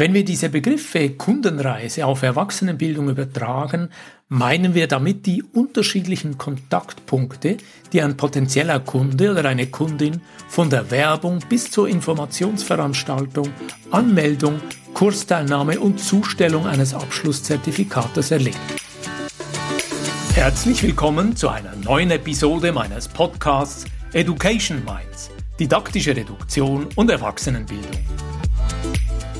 Wenn wir diese Begriffe Kundenreise auf Erwachsenenbildung übertragen, meinen wir damit die unterschiedlichen Kontaktpunkte, die ein potenzieller Kunde oder eine Kundin von der Werbung bis zur Informationsveranstaltung, Anmeldung, Kursteilnahme und Zustellung eines Abschlusszertifikates erlebt. Herzlich willkommen zu einer neuen Episode meines Podcasts Education Minds, didaktische Reduktion und Erwachsenenbildung.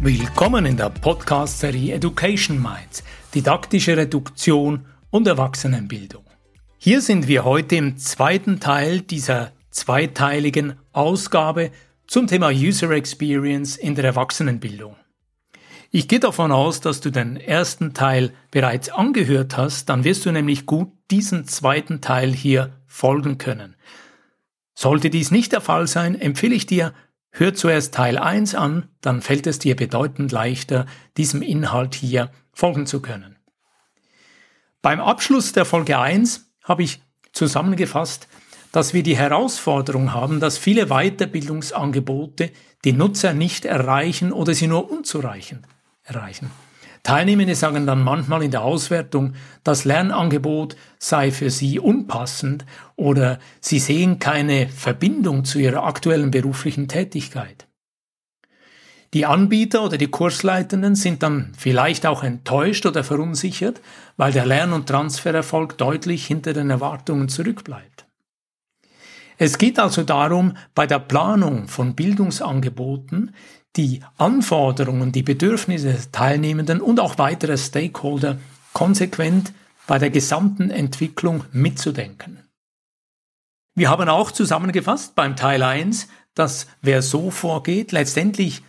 Willkommen in der Podcast-Serie Education Minds, didaktische Reduktion und Erwachsenenbildung. Hier sind wir heute im zweiten Teil dieser zweiteiligen Ausgabe zum Thema User Experience in der Erwachsenenbildung. Ich gehe davon aus, dass du den ersten Teil bereits angehört hast, dann wirst du nämlich gut diesen zweiten Teil hier folgen können. Sollte dies nicht der Fall sein, empfehle ich dir, Hör zuerst Teil 1 an, dann fällt es dir bedeutend leichter, diesem Inhalt hier folgen zu können. Beim Abschluss der Folge 1 habe ich zusammengefasst, dass wir die Herausforderung haben, dass viele Weiterbildungsangebote die Nutzer nicht erreichen oder sie nur unzureichend erreichen. Teilnehmende sagen dann manchmal in der Auswertung, das Lernangebot sei für sie unpassend oder sie sehen keine Verbindung zu ihrer aktuellen beruflichen Tätigkeit. Die Anbieter oder die Kursleitenden sind dann vielleicht auch enttäuscht oder verunsichert, weil der Lern- und Transfererfolg deutlich hinter den Erwartungen zurückbleibt. Es geht also darum, bei der Planung von Bildungsangeboten die Anforderungen, die Bedürfnisse der Teilnehmenden und auch weiterer Stakeholder konsequent bei der gesamten Entwicklung mitzudenken. Wir haben auch zusammengefasst beim Teil 1, dass wer so vorgeht, letztendlich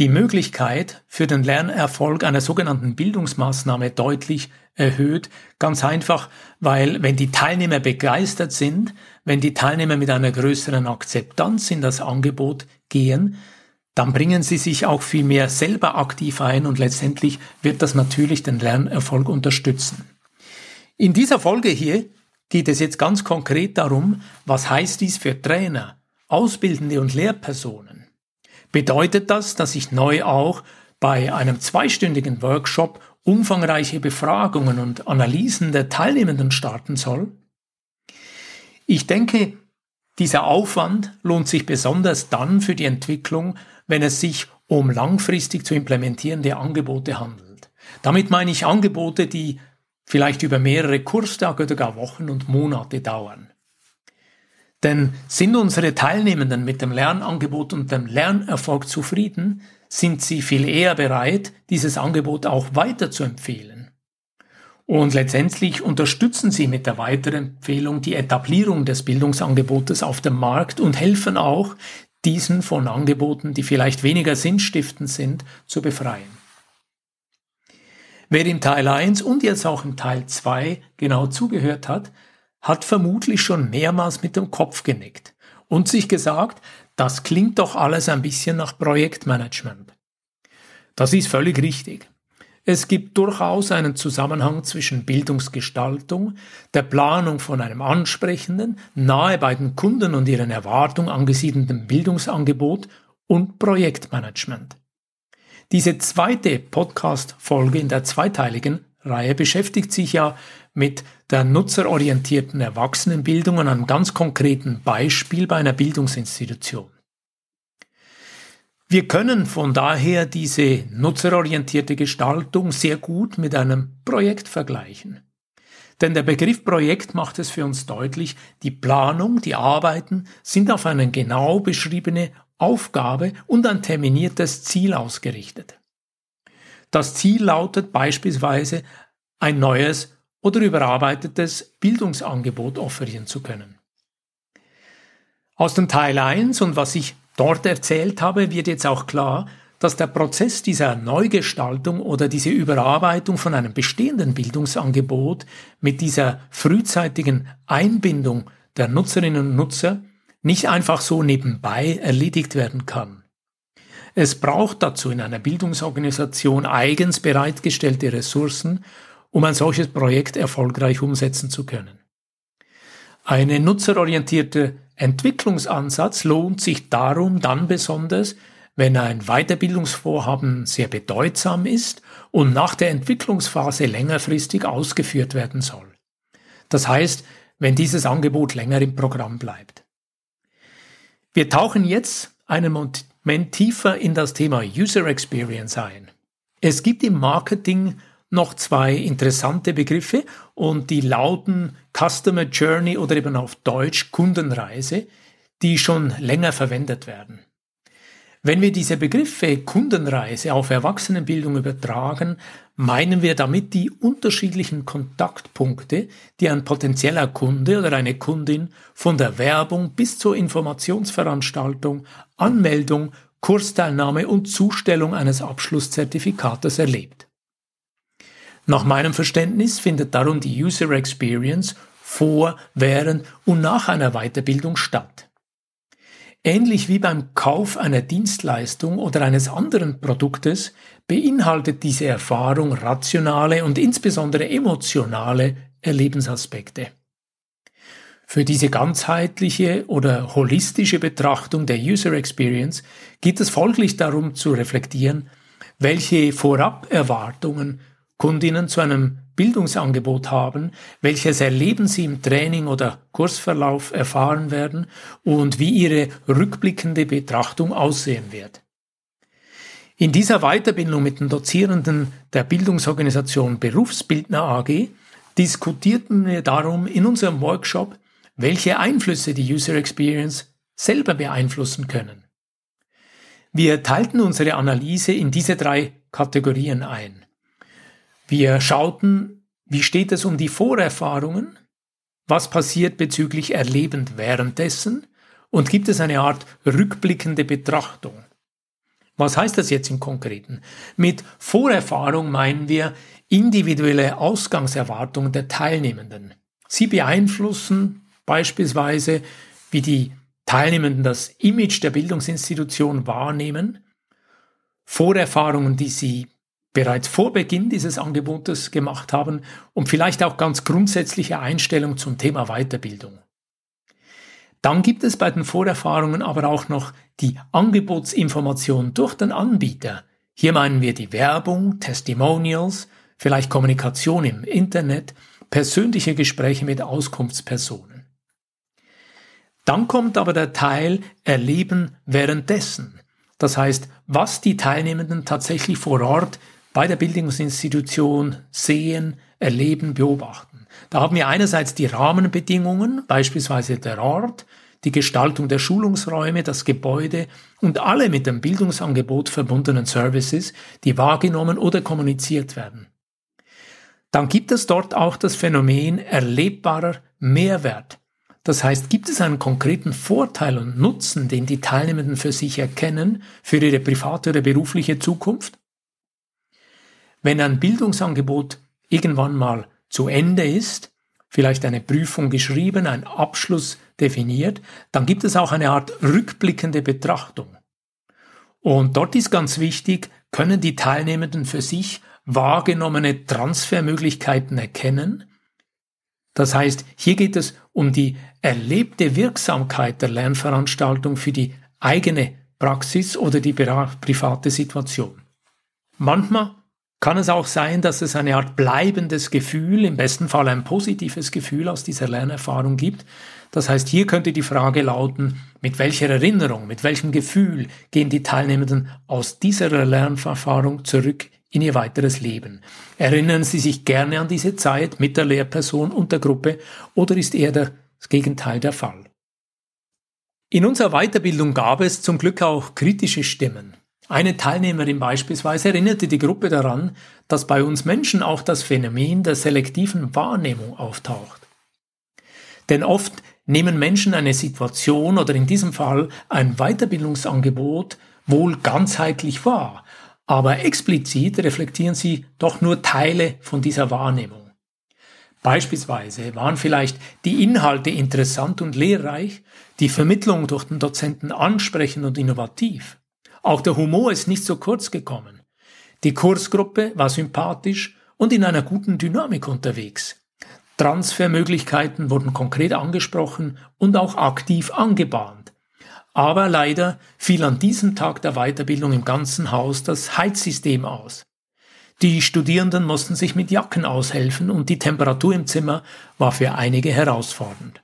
die Möglichkeit für den Lernerfolg einer sogenannten Bildungsmaßnahme deutlich erhöht. Ganz einfach, weil wenn die Teilnehmer begeistert sind, wenn die Teilnehmer mit einer größeren Akzeptanz in das Angebot gehen, dann bringen sie sich auch viel mehr selber aktiv ein und letztendlich wird das natürlich den Lernerfolg unterstützen. In dieser Folge hier geht es jetzt ganz konkret darum, was heißt dies für Trainer, Ausbildende und Lehrpersonen. Bedeutet das, dass ich neu auch bei einem zweistündigen Workshop umfangreiche Befragungen und Analysen der Teilnehmenden starten soll? Ich denke, dieser Aufwand lohnt sich besonders dann für die Entwicklung, wenn es sich um langfristig zu implementierende Angebote handelt. Damit meine ich Angebote, die vielleicht über mehrere Kurstage oder gar Wochen und Monate dauern. Denn sind unsere Teilnehmenden mit dem Lernangebot und dem Lernerfolg zufrieden, sind sie viel eher bereit, dieses Angebot auch weiter zu empfehlen. Und letztendlich unterstützen sie mit der Weiterempfehlung die Etablierung des Bildungsangebotes auf dem Markt und helfen auch, diesen von Angeboten, die vielleicht weniger sinnstiftend sind, zu befreien. Wer im Teil 1 und jetzt auch im Teil 2 genau zugehört hat, hat vermutlich schon mehrmals mit dem Kopf genickt und sich gesagt, das klingt doch alles ein bisschen nach Projektmanagement. Das ist völlig richtig. Es gibt durchaus einen Zusammenhang zwischen Bildungsgestaltung, der Planung von einem ansprechenden, nahe bei den Kunden und ihren Erwartungen angesiedelten Bildungsangebot und Projektmanagement. Diese zweite Podcast-Folge in der zweiteiligen Reihe beschäftigt sich ja mit der nutzerorientierten Erwachsenenbildung an einem ganz konkreten Beispiel bei einer Bildungsinstitution. Wir können von daher diese nutzerorientierte Gestaltung sehr gut mit einem Projekt vergleichen. Denn der Begriff Projekt macht es für uns deutlich, die Planung, die Arbeiten sind auf eine genau beschriebene Aufgabe und ein terminiertes Ziel ausgerichtet. Das Ziel lautet beispielsweise, ein neues oder überarbeitetes Bildungsangebot offerieren zu können. Aus dem Teil 1 und was ich dort erzählt habe, wird jetzt auch klar, dass der Prozess dieser Neugestaltung oder diese Überarbeitung von einem bestehenden Bildungsangebot mit dieser frühzeitigen Einbindung der Nutzerinnen und Nutzer nicht einfach so nebenbei erledigt werden kann. Es braucht dazu in einer Bildungsorganisation eigens bereitgestellte Ressourcen, um ein solches Projekt erfolgreich umsetzen zu können. Eine nutzerorientierte Entwicklungsansatz lohnt sich darum dann besonders, wenn ein Weiterbildungsvorhaben sehr bedeutsam ist und nach der Entwicklungsphase längerfristig ausgeführt werden soll. Das heißt, wenn dieses Angebot länger im Programm bleibt. Wir tauchen jetzt einen Moment tiefer in das Thema User Experience ein. Es gibt im Marketing noch zwei interessante Begriffe und die lauten Customer Journey oder eben auf Deutsch Kundenreise, die schon länger verwendet werden. Wenn wir diese Begriffe Kundenreise auf Erwachsenenbildung übertragen, meinen wir damit die unterschiedlichen Kontaktpunkte, die ein potenzieller Kunde oder eine Kundin von der Werbung bis zur Informationsveranstaltung, Anmeldung, Kursteilnahme und Zustellung eines Abschlusszertifikates erlebt. Nach meinem Verständnis findet darum die User Experience vor, während und nach einer Weiterbildung statt. Ähnlich wie beim Kauf einer Dienstleistung oder eines anderen Produktes beinhaltet diese Erfahrung rationale und insbesondere emotionale Erlebensaspekte. Für diese ganzheitliche oder holistische Betrachtung der User Experience geht es folglich darum zu reflektieren, welche Voraberwartungen Kundinnen zu einem Bildungsangebot haben, welches erleben sie im Training oder Kursverlauf erfahren werden und wie ihre rückblickende Betrachtung aussehen wird. In dieser Weiterbildung mit den Dozierenden der Bildungsorganisation Berufsbildner AG diskutierten wir darum in unserem Workshop, welche Einflüsse die User Experience selber beeinflussen können. Wir teilten unsere Analyse in diese drei Kategorien ein. Wir schauten, wie steht es um die Vorerfahrungen, was passiert bezüglich erlebend währenddessen und gibt es eine Art rückblickende Betrachtung. Was heißt das jetzt im Konkreten? Mit Vorerfahrung meinen wir individuelle Ausgangserwartungen der Teilnehmenden. Sie beeinflussen beispielsweise, wie die Teilnehmenden das Image der Bildungsinstitution wahrnehmen, Vorerfahrungen, die sie bereits vor Beginn dieses Angebotes gemacht haben und vielleicht auch ganz grundsätzliche Einstellung zum Thema Weiterbildung. Dann gibt es bei den Vorerfahrungen aber auch noch die Angebotsinformation durch den Anbieter. Hier meinen wir die Werbung, Testimonials, vielleicht Kommunikation im Internet, persönliche Gespräche mit Auskunftspersonen. Dann kommt aber der Teil Erleben währenddessen. Das heißt, was die Teilnehmenden tatsächlich vor Ort bei der Bildungsinstitution sehen, erleben, beobachten. Da haben wir einerseits die Rahmenbedingungen, beispielsweise der Ort, die Gestaltung der Schulungsräume, das Gebäude und alle mit dem Bildungsangebot verbundenen Services, die wahrgenommen oder kommuniziert werden. Dann gibt es dort auch das Phänomen erlebbarer Mehrwert. Das heißt, gibt es einen konkreten Vorteil und Nutzen, den die Teilnehmenden für sich erkennen, für ihre private oder berufliche Zukunft? Wenn ein Bildungsangebot irgendwann mal zu Ende ist, vielleicht eine Prüfung geschrieben, ein Abschluss definiert, dann gibt es auch eine Art rückblickende Betrachtung. Und dort ist ganz wichtig, können die Teilnehmenden für sich wahrgenommene Transfermöglichkeiten erkennen. Das heißt, hier geht es um die erlebte Wirksamkeit der Lernveranstaltung für die eigene Praxis oder die private Situation. Manchmal kann es auch sein, dass es eine Art bleibendes Gefühl, im besten Fall ein positives Gefühl aus dieser Lernerfahrung gibt. Das heißt, hier könnte die Frage lauten, mit welcher Erinnerung, mit welchem Gefühl gehen die Teilnehmenden aus dieser Lernerfahrung zurück in ihr weiteres Leben? Erinnern sie sich gerne an diese Zeit mit der Lehrperson und der Gruppe oder ist eher das Gegenteil der Fall? In unserer Weiterbildung gab es zum Glück auch kritische Stimmen. Eine Teilnehmerin beispielsweise erinnerte die Gruppe daran, dass bei uns Menschen auch das Phänomen der selektiven Wahrnehmung auftaucht. Denn oft nehmen Menschen eine Situation oder in diesem Fall ein Weiterbildungsangebot wohl ganzheitlich wahr, aber explizit reflektieren sie doch nur Teile von dieser Wahrnehmung. Beispielsweise waren vielleicht die Inhalte interessant und lehrreich, die Vermittlung durch den Dozenten ansprechend und innovativ. Auch der Humor ist nicht so kurz gekommen. Die Kursgruppe war sympathisch und in einer guten Dynamik unterwegs. Transfermöglichkeiten wurden konkret angesprochen und auch aktiv angebahnt. Aber leider fiel an diesem Tag der Weiterbildung im ganzen Haus das Heizsystem aus. Die Studierenden mussten sich mit Jacken aushelfen und die Temperatur im Zimmer war für einige herausfordernd.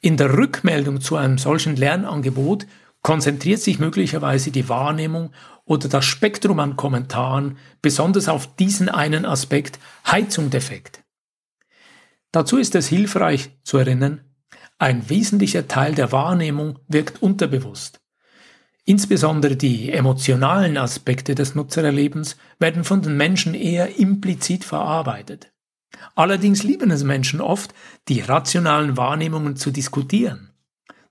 In der Rückmeldung zu einem solchen Lernangebot konzentriert sich möglicherweise die Wahrnehmung oder das Spektrum an Kommentaren besonders auf diesen einen Aspekt Heizung defekt. Dazu ist es hilfreich zu erinnern, ein wesentlicher Teil der Wahrnehmung wirkt unterbewusst. Insbesondere die emotionalen Aspekte des Nutzererlebens werden von den Menschen eher implizit verarbeitet. Allerdings lieben es Menschen oft, die rationalen Wahrnehmungen zu diskutieren.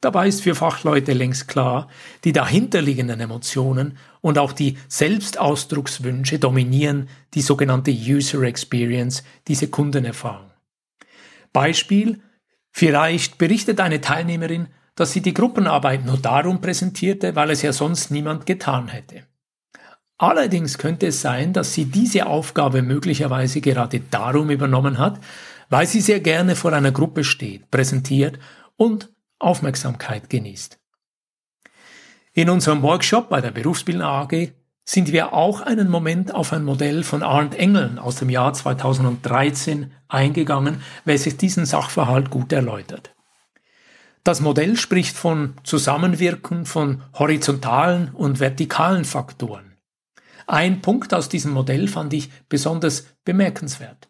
Dabei ist für Fachleute längst klar, die dahinterliegenden Emotionen und auch die Selbstausdruckswünsche dominieren die sogenannte User Experience, diese Kundenerfahrung. Beispiel, vielleicht berichtet eine Teilnehmerin, dass sie die Gruppenarbeit nur darum präsentierte, weil es ja sonst niemand getan hätte. Allerdings könnte es sein, dass sie diese Aufgabe möglicherweise gerade darum übernommen hat, weil sie sehr gerne vor einer Gruppe steht, präsentiert und Aufmerksamkeit genießt. In unserem Workshop bei der Berufsbildner AG sind wir auch einen Moment auf ein Modell von Arndt Engeln aus dem Jahr 2013 eingegangen, welches diesen Sachverhalt gut erläutert. Das Modell spricht von Zusammenwirken von horizontalen und vertikalen Faktoren. Ein Punkt aus diesem Modell fand ich besonders bemerkenswert.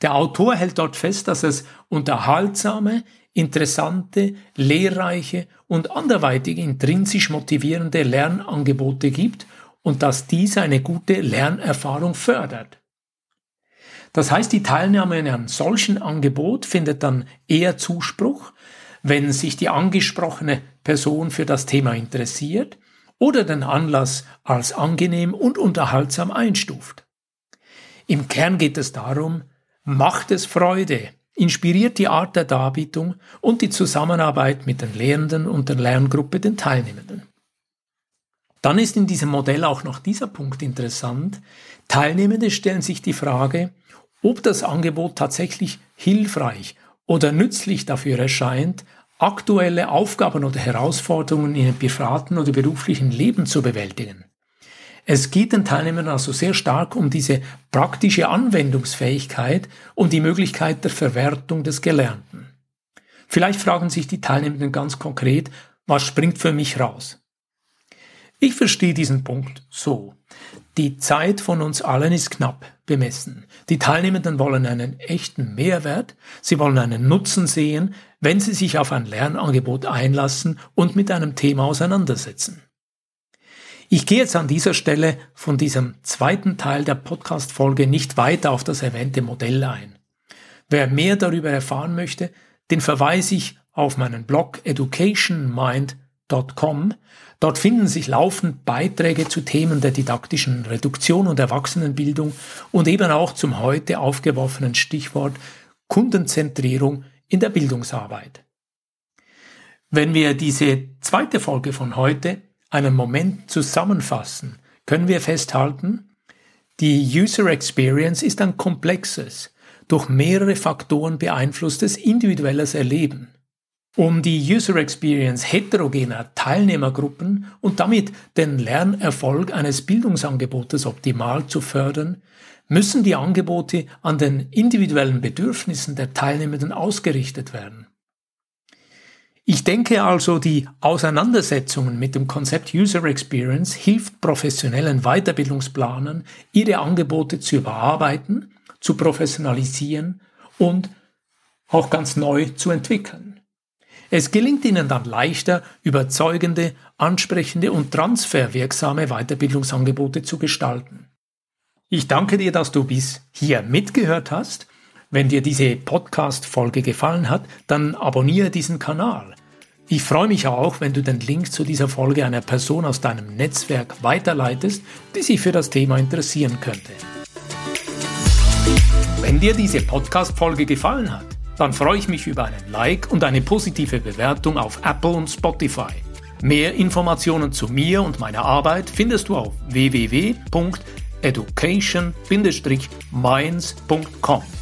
Der Autor hält dort fest, dass es unterhaltsame, interessante, lehrreiche und anderweitig intrinsisch motivierende Lernangebote gibt und dass dies eine gute Lernerfahrung fördert. Das heißt, die Teilnahme an einem solchen Angebot findet dann eher Zuspruch, wenn sich die angesprochene Person für das Thema interessiert oder den Anlass als angenehm und unterhaltsam einstuft. Im Kern geht es darum, macht es Freude, inspiriert die Art der Darbietung und die Zusammenarbeit mit den Lehrenden und der Lerngruppe den Teilnehmenden. Dann ist in diesem Modell auch noch dieser Punkt interessant. Teilnehmende stellen sich die Frage, ob das Angebot tatsächlich hilfreich oder nützlich dafür erscheint, aktuelle Aufgaben oder Herausforderungen in ihrem privaten oder beruflichen Leben zu bewältigen. Es geht den Teilnehmern also sehr stark um diese praktische Anwendungsfähigkeit und die Möglichkeit der Verwertung des Gelernten. Vielleicht fragen sich die Teilnehmenden ganz konkret, was springt für mich raus? Ich verstehe diesen Punkt so. Die Zeit von uns allen ist knapp bemessen. Die Teilnehmenden wollen einen echten Mehrwert, sie wollen einen Nutzen sehen, wenn sie sich auf ein Lernangebot einlassen und mit einem Thema auseinandersetzen. Ich gehe jetzt an dieser Stelle von diesem zweiten Teil der Podcast-Folge nicht weiter auf das erwähnte Modell ein. Wer mehr darüber erfahren möchte, den verweise ich auf meinen Blog educationmind.com, Dort finden sich laufend Beiträge zu Themen der didaktischen Reduktion und Erwachsenenbildung und eben auch zum heute aufgeworfenen Stichwort Kundenzentrierung in der Bildungsarbeit. Wenn wir diese zweite Folge von heute einen Moment zusammenfassen, können wir festhalten, die User Experience ist ein komplexes, durch mehrere Faktoren beeinflusstes individuelles Erleben. Um die User Experience heterogener Teilnehmergruppen und damit den Lernerfolg eines Bildungsangebotes optimal zu fördern, müssen die Angebote an den individuellen Bedürfnissen der Teilnehmenden ausgerichtet werden. Ich denke also, die Auseinandersetzungen mit dem Konzept User Experience hilft professionellen Weiterbildungsplanern, ihre Angebote zu überarbeiten, zu professionalisieren und auch ganz neu zu entwickeln. Es gelingt Ihnen dann leichter, überzeugende, ansprechende und transferwirksame Weiterbildungsangebote zu gestalten. Ich danke dir, dass du bis hier mitgehört hast. Wenn dir diese Podcast-Folge gefallen hat, dann abonniere diesen Kanal. Ich freue mich auch, wenn du den Link zu dieser Folge einer Person aus deinem Netzwerk weiterleitest, die sich für das Thema interessieren könnte. Wenn dir diese Podcast-Folge gefallen hat, dann freue ich mich über einen Like und eine positive Bewertung auf Apple und Spotify. Mehr Informationen zu mir und meiner Arbeit findest du auf www.education-minds.com